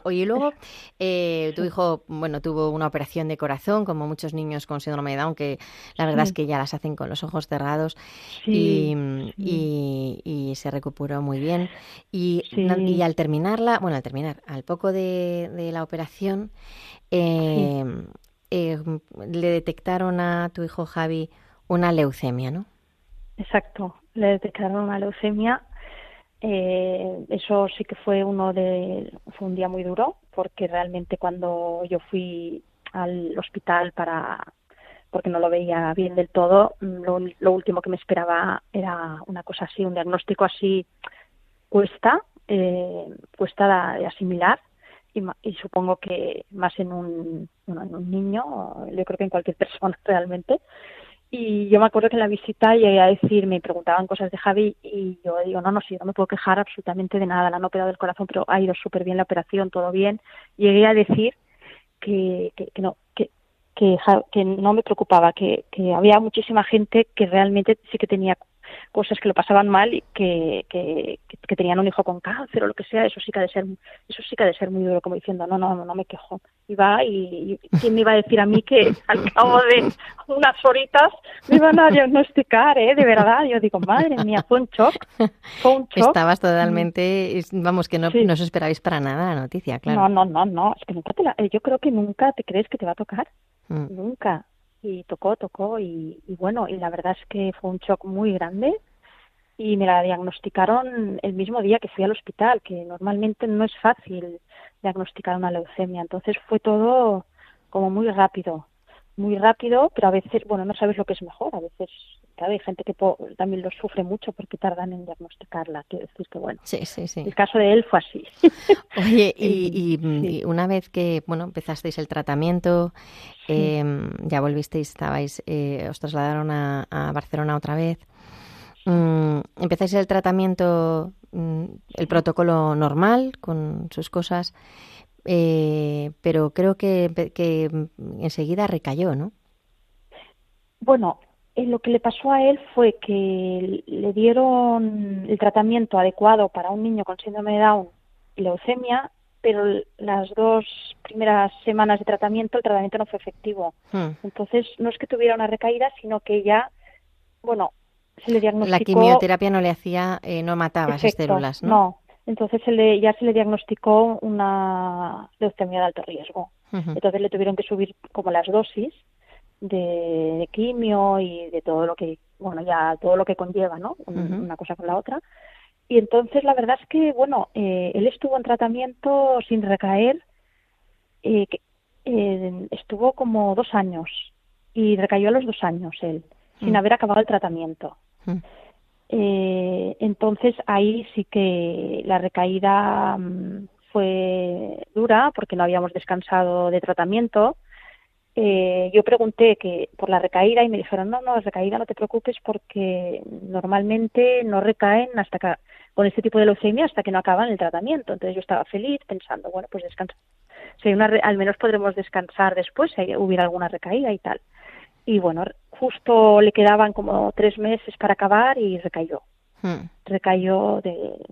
Oye, y luego eh, tu hijo, bueno, tuvo una operación de corazón, como muchos niños con síndrome de Down, que la verdad es que ya las hacen con los ojos cerrados y, y, se recuperó muy bien. Y, y, al terminarla, bueno, al terminar, al poco de, la operación, eh, eh, le detectaron a tu hijo Javi una leucemia, ¿no? Exacto, le detectaron una leucemia eh, eso sí que fue uno de fue un día muy duro porque realmente cuando yo fui al hospital para porque no lo veía bien del todo lo, último que me esperaba era una cosa así un diagnóstico así cuesta eh, cuesta de, asimilar y, y, supongo que más en un, bueno, en un niño yo creo que en cualquier persona realmente y yo me acuerdo que en la visita llegué a decir, me preguntaban cosas de Javi y yo digo, no, no, sí, no me puedo quejar absolutamente de nada, la han operado del corazón, pero ha ido súper bien la operación, todo bien. Llegué a decir que, que, que no, que, que, que, no me preocupaba, que, que había muchísima gente que realmente sí que tenía cosas que lo pasaban mal y que, que, que, tenían un hijo con cáncer o lo que sea, eso sí que ha de ser, eso sí que ha de ser muy duro, como diciendo, no, no, no, no me quejo. Y va, y, quién me iba a decir a mí que al cabo de unas horitas me iban a diagnosticar, ¿eh? De verdad, yo digo, madre mía, fue un shock, fue un shock. Estabas totalmente, vamos, que no, no os esperabais para nada la noticia, claro. No, no, no, no, es que nunca te la, yo creo que nunca te crees que te va a tocar, mm. nunca y tocó, tocó y, bueno, y la verdad es que fue un shock muy grande y me la diagnosticaron el mismo día que fui al hospital, que normalmente no es fácil diagnosticar una leucemia, entonces fue todo como muy rápido, muy rápido, pero a veces, bueno, no sabes lo que es mejor, a veces claro, hay gente que también lo sufre mucho porque tardan en diagnosticarla. Quiero decir que, bueno, sí, sí, sí. el caso de él fue así. Oye, y, una vez que, bueno, empezasteis el tratamiento, em, ya volvisteis, estabais, eh, os trasladaron a, Barcelona otra vez. Mm, empezáis el tratamiento, mm, el protocolo normal, con sus cosas. eh, pero creo que, que enseguida recayó, ¿no? Bueno, eh, lo que le pasó a él fue que le dieron el tratamiento adecuado para un niño con síndrome de Down y leucemia, pero las dos primeras semanas de tratamiento el tratamiento no fue efectivo. Hmm. Entonces, no es que tuviera una recaída, sino que ya, bueno, se le diagnosticó... La quimioterapia no le hacía, eh, no mataba esas células, ¿no? No, entonces se le, ya se le diagnosticó una leucemia de alto riesgo. Entonces le tuvieron que subir como las dosis de, quimio y de todo lo que, bueno, ya todo lo que conlleva, ¿no? Una cosa con la otra. Y entonces la verdad es que, bueno, eh, él estuvo en tratamiento sin recaer, eh, eh, estuvo como dos años y recayó a los dos años él, sin mm. haber acabado el tratamiento. Mm. entonces ahí sí que la recaída mm, fue dura porque no habíamos descansado de tratamiento eh, yo pregunté que por la recaída y me dijeron no no recaída no te preocupes porque normalmente no recaen hasta que con este tipo de leucemia hasta que no acaban el tratamiento entonces yo estaba feliz pensando bueno pues descansa. Si una al menos podremos descansar después si hubiera alguna recaída y tal y bueno justo le quedaban como tres meses para acabar y recayó. Hmm. recayó de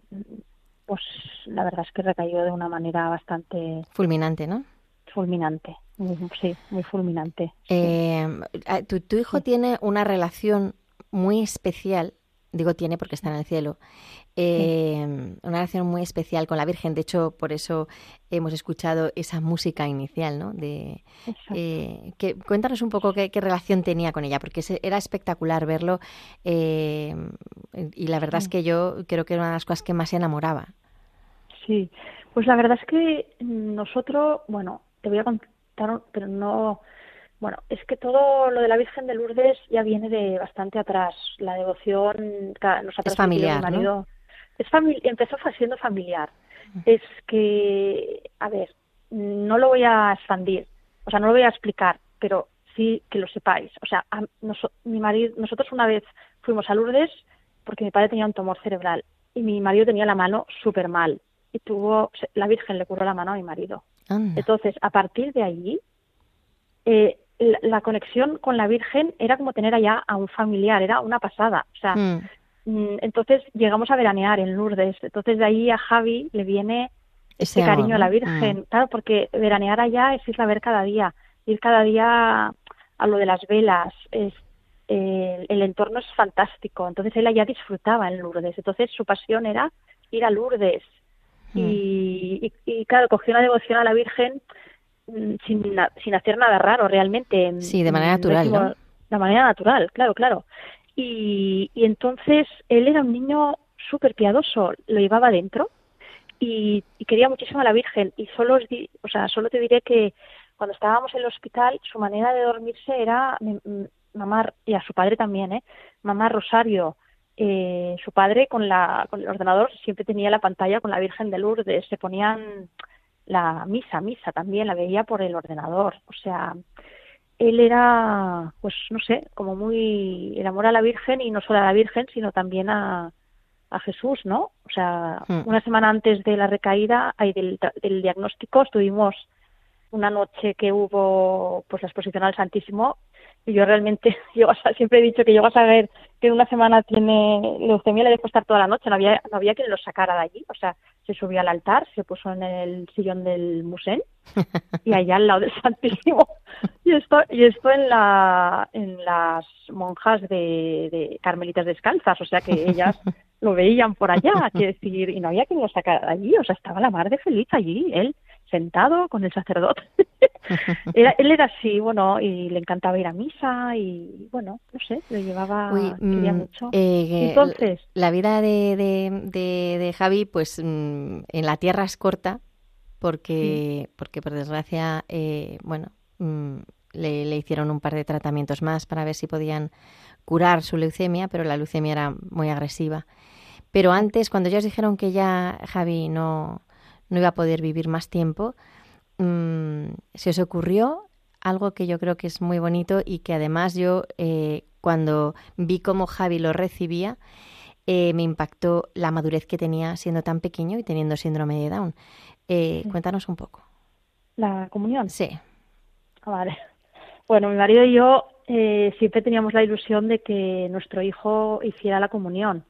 pues la verdad es que recayó de una manera bastante fulminante no fulminante Sí, muy fulminante. Eh, tu, hijo tiene una relación muy especial, digo tiene porque está en el cielo, eh, una relación muy especial con la Virgen. De hecho, por eso hemos escuchado esa música inicial, ¿no? De, eh, que, cuéntanos un poco qué, relación tenía con ella, porque era espectacular verlo y la verdad es que yo creo que era una de las cosas que más se enamoraba. Sí, pues la verdad es que nosotros, bueno, te voy a contar pero no. Bueno, es que todo lo de la Virgen de Lourdes ya viene de bastante atrás. La devoción nos ha es familiar, marido. Es empezó siendo familiar. Es que, a ver, no lo voy a expandir, o sea, no lo voy a explicar, pero sí que lo sepáis. O sea, mi marido, nosotros una vez fuimos a Lourdes porque mi padre tenía un tumor cerebral y mi marido tenía la mano súper mal y tuvo, la Virgen le curó la mano a mi marido. Entonces, a partir de allí, eh, la, conexión con la Virgen era como tener allá a un familiar, era una pasada. O sea, hmm. mm, entonces llegamos a veranear en Lourdes. Entonces, de ahí a Javi le viene ese, cariño a la Virgen. Hmm. Claro, porque veranear allá es ir a ver cada día, ir cada día a lo de las velas, es, eh, el entorno es fantástico. Entonces, él allá disfrutaba en Lourdes. Entonces, su pasión era ir a Lourdes, Mm. Y, y, claro, cogió una devoción a la Virgen mm, sin, sin hacer nada raro realmente. Sí, de manera natural, ¿no? De manera natural, claro, claro. Y, y entonces él era un niño súper piadoso, lo llevaba dentro y, quería muchísimo a la Virgen. Y solo, o sea, solo te diré que cuando estábamos en el hospital, su manera de dormirse era mamá, y a su padre también, ¿eh? Mamá Rosario, eh, su padre con, la, con el ordenador siempre tenía la pantalla con la Virgen de Lourdes, se ponían la misa, misa también, la veía por el ordenador. O sea, él era, pues no sé, como muy el amor a la Virgen y no solo a la Virgen, sino también a, a Jesús, ¿no? O sea, hmm. una semana antes de la recaída, ahí del, del diagnóstico, estuvimos una noche que hubo pues la exposición al Santísimo y yo realmente yo siempre he dicho que yo a saber que en una semana tiene leucemia le dejo estar toda la noche no había no había quien lo sacara de allí. O sea se subió al altar se puso en el sillón del museo y allá al lado del santísimo. Y esto y esto en la en las monjas de, carmelitas descalzas o sea que ellas lo veían por allá quiero decir y no había quien lo sacara de allí o sea estaba la mar de feliz allí él sentado con el sacerdote. él era así, bueno, y le encantaba ir a misa y, bueno, no sé, lo llevaba, quería mm, mucho. Eh, Entonces... La vida de, de, de, Javi, pues mm, en la tierra es corta porque, porque por desgracia, eh, bueno, mm, le, le hicieron un par de tratamientos más para ver si podían curar su leucemia, pero la leucemia era muy agresiva. Pero antes, cuando ya os dijeron que ya Javi no, no iba a poder vivir más tiempo, mm, se os ocurrió algo que yo creo que es muy bonito y que además yo eh, cuando vi cómo Javi lo recibía, eh, me impactó la madurez que tenía siendo tan pequeño y teniendo síndrome de Down. Eh, cuéntanos un poco. la comunión. Sí. Ah, Vale. Bueno, mi marido y yo eh, siempre teníamos la ilusión de que nuestro hijo hiciera la comunión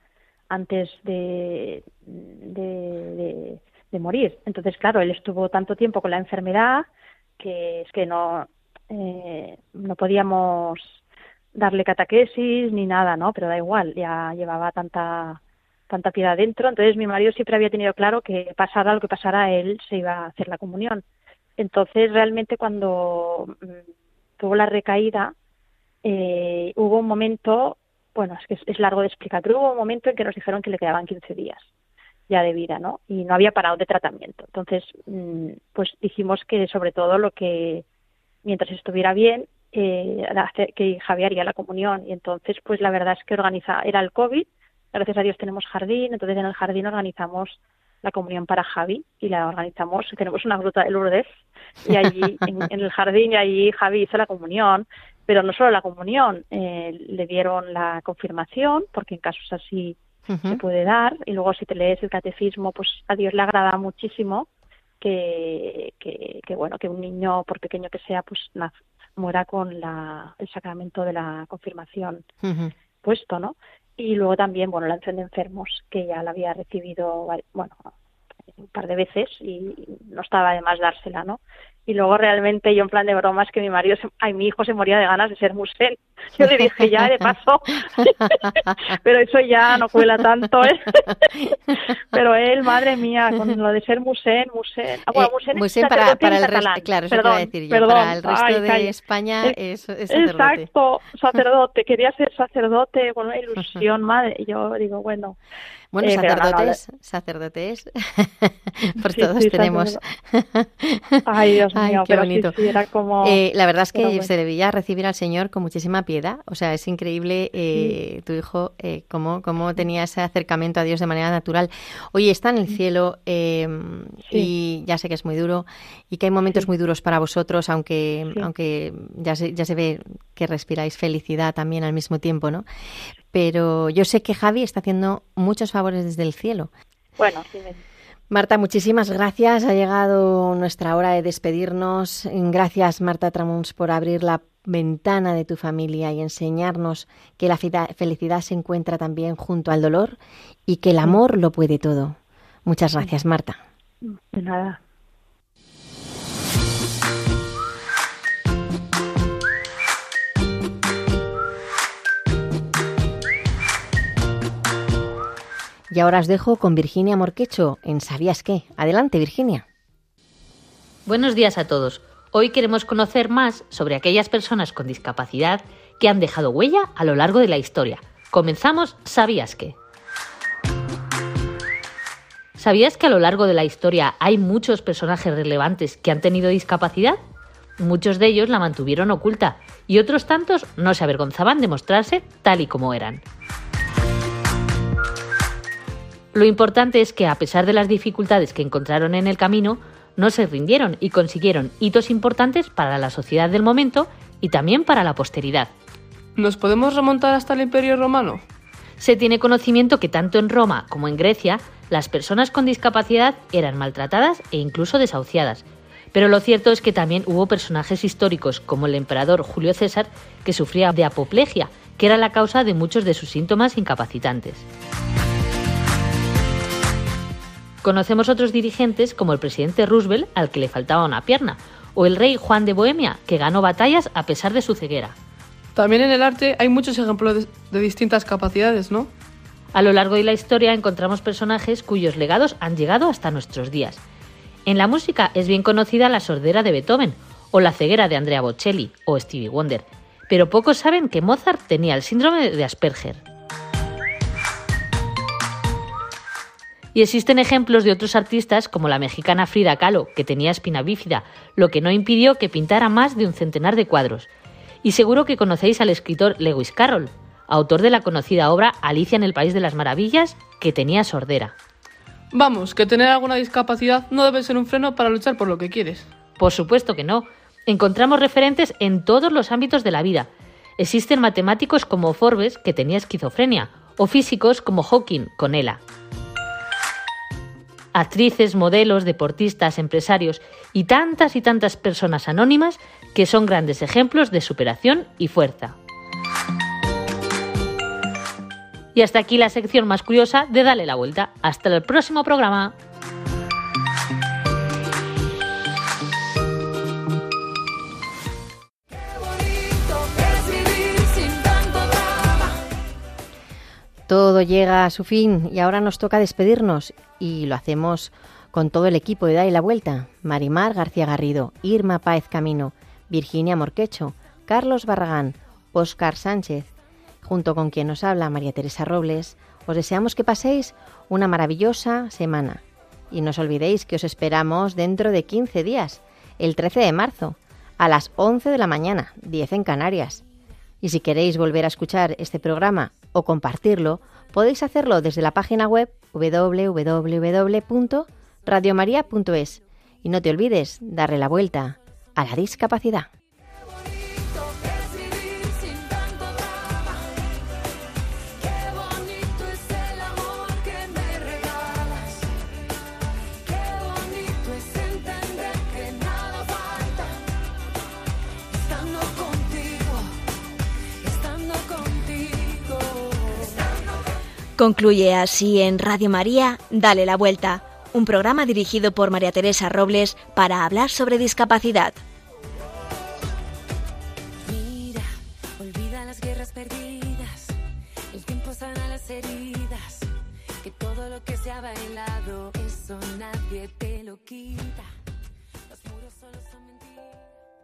antes de, de, de- de morir. Entonces, claro, él estuvo tanto tiempo con la enfermedad que es que no, eh, no podíamos darle catequesis ni nada, ¿no? Pero da igual, ya llevaba tanta tanta piedad dentro. Entonces, mi marido siempre había tenido claro que pasara lo que pasara, él se iba a hacer la comunión. Entonces, realmente cuando mm, tuvo la recaída, eh, hubo un momento, bueno, es que es largo de explicar, pero hubo un momento en que nos dijeron que le quedaban 15 días ya de vida, ¿no? Y no había parado de tratamiento. Entonces, mm, pues dijimos que sobre todo lo que, mientras estuviera bien, eh, que Javier haría la comunión. Y entonces, pues la verdad es que organiza, era el COVID, gracias a Dios tenemos jardín, entonces en el jardín organizamos la comunión para Javi y la organizamos, tenemos una gruta de Lourdes y allí en, en el jardín y allí Javi hizo la comunión, pero no solo la comunión, eh, le dieron la confirmación, porque en casos así se puede dar y luego si te lees el catecismo pues a Dios le agrada muchísimo que, que, que, bueno que un niño por pequeño que sea pues muera con la, el sacramento de la confirmación puesto no y luego también bueno la unción de enfermos que ya la había recibido bueno un par de veces y no estaba de más dársela no y luego realmente yo en plan de bromas que mi marido se- ay mi hijo se moría de ganas de ser musén yo le dije ya de paso pero eso ya no cuela tanto ¿eh? pero él madre mía con lo de ser musén musén ah, bueno, Eh, es Musén para, para el resto, claro, eso Perdón, decir yo. perdón. para el resto Ay, de. España Eh, es, es sacerdote. Exacto, sacerdote, quería ser sacerdote, con una ilusión, madre. Y yo digo, bueno, Bueno, Eh, pero no, no, sacerdotes, sacerdotes, por sí, todos sí, tenemos. Ay, Dios Ay, mío, qué pero bonito. sí, sí, era como... Eh, la verdad es que bueno. se debía recibir al Señor con muchísima piedad. O sea, es increíble eh, tu hijo cómo, cómo tenía ese acercamiento a Dios de manera natural. Oye, está en el cielo y ya sé que es muy duro y que hay momentos muy duros para vosotros, aunque, aunque ya, se, ya se ve que respiráis felicidad también al mismo tiempo, ¿no? Pero yo sé que Javi está haciendo muchos favores desde el cielo. Bueno, sí, Marta, muchísimas gracias. Ha llegado nuestra hora de despedirnos. Gracias, Marta Tramuns, por abrir la ventana de tu familia y enseñarnos que la felicidad se encuentra también junto al dolor y que el amor lo puede todo. Muchas gracias, Marta. de nada. Y ahora os dejo con Virginia Morquecho en ¿Sabías qué? Adelante, Virginia. Buenos días a todos. Hoy queremos conocer más sobre aquellas personas con discapacidad que han dejado huella a lo largo de la historia. Comenzamos ¿Sabías qué? ¿Sabías que a lo largo de la historia hay muchos personajes relevantes que han tenido discapacidad? Muchos de ellos la mantuvieron oculta y otros tantos no se avergonzaban de mostrarse tal y como eran. Lo importante es que a pesar de las dificultades que encontraron en el camino, no se rindieron y consiguieron hitos importantes para la sociedad del momento y también para la posteridad. ¿Nos podemos remontar hasta el Imperio Romano? Se tiene conocimiento que tanto en Roma como en Grecia las personas con discapacidad eran maltratadas e incluso desahuciadas. Pero lo cierto es que también hubo personajes históricos como el emperador Julio César que sufría de apoplejia, que era la causa de muchos de sus síntomas incapacitantes. Conocemos otros dirigentes como el presidente Roosevelt, al que le faltaba una pierna, o el rey Juan de Bohemia, que ganó batallas a pesar de su ceguera. También en el arte hay muchos ejemplos de, distintas capacidades, ¿no? A lo largo de la historia encontramos personajes cuyos legados han llegado hasta nuestros días. En la música es bien conocida la sordera de Beethoven, o la ceguera de Andrea Bocelli, o Stevie Wonder, pero pocos saben que Mozart tenía el síndrome de Asperger. Y existen ejemplos de otros artistas como la mexicana Frida Kahlo, que tenía espina bífida, lo que no impidió que pintara más de un centenar de cuadros. Y seguro que conocéis al escritor Lewis Carroll, autor de la conocida obra Alicia en el País de las Maravillas, que tenía sordera. Vamos, que tener alguna discapacidad no debe ser un freno para luchar por lo que quieres. Por supuesto que no. Encontramos referentes en todos los ámbitos de la vida. Existen matemáticos como Forbes, que tenía esquizofrenia, o físicos como Hawking, con ELA. Actrices, modelos, deportistas, empresarios y tantas y tantas personas anónimas que son grandes ejemplos de superación y fuerza. Y hasta aquí la sección más curiosa de Dale la Vuelta. Hasta el próximo programa. Todo llega a su fin y ahora nos toca despedirnos y lo hacemos con todo el equipo de Dale la Vuelta. Marimar García Garrido, Irma Páez Camino, Virginia Morquecho, Carlos Barragán, Óscar Sánchez, junto con quien nos habla María Teresa Robles, os deseamos que paséis una maravillosa semana. Y no os olvidéis que os esperamos dentro de 15 días, el 13 de marzo, a las 11 de la mañana, 10 en Canarias. Y si queréis volver a escuchar este programa o compartirlo, podéis hacerlo desde la página web www.radiomaria.es. Y no te olvides darle la vuelta a la discapacidad. Concluye así en Radio María, Dale la Vuelta, un programa dirigido por María Teresa Robles para hablar sobre discapacidad. Mira, olvida las guerras perdidas, el tiempo sana las heridas, que todo lo que se ha bailado, eso nadie te lo quita.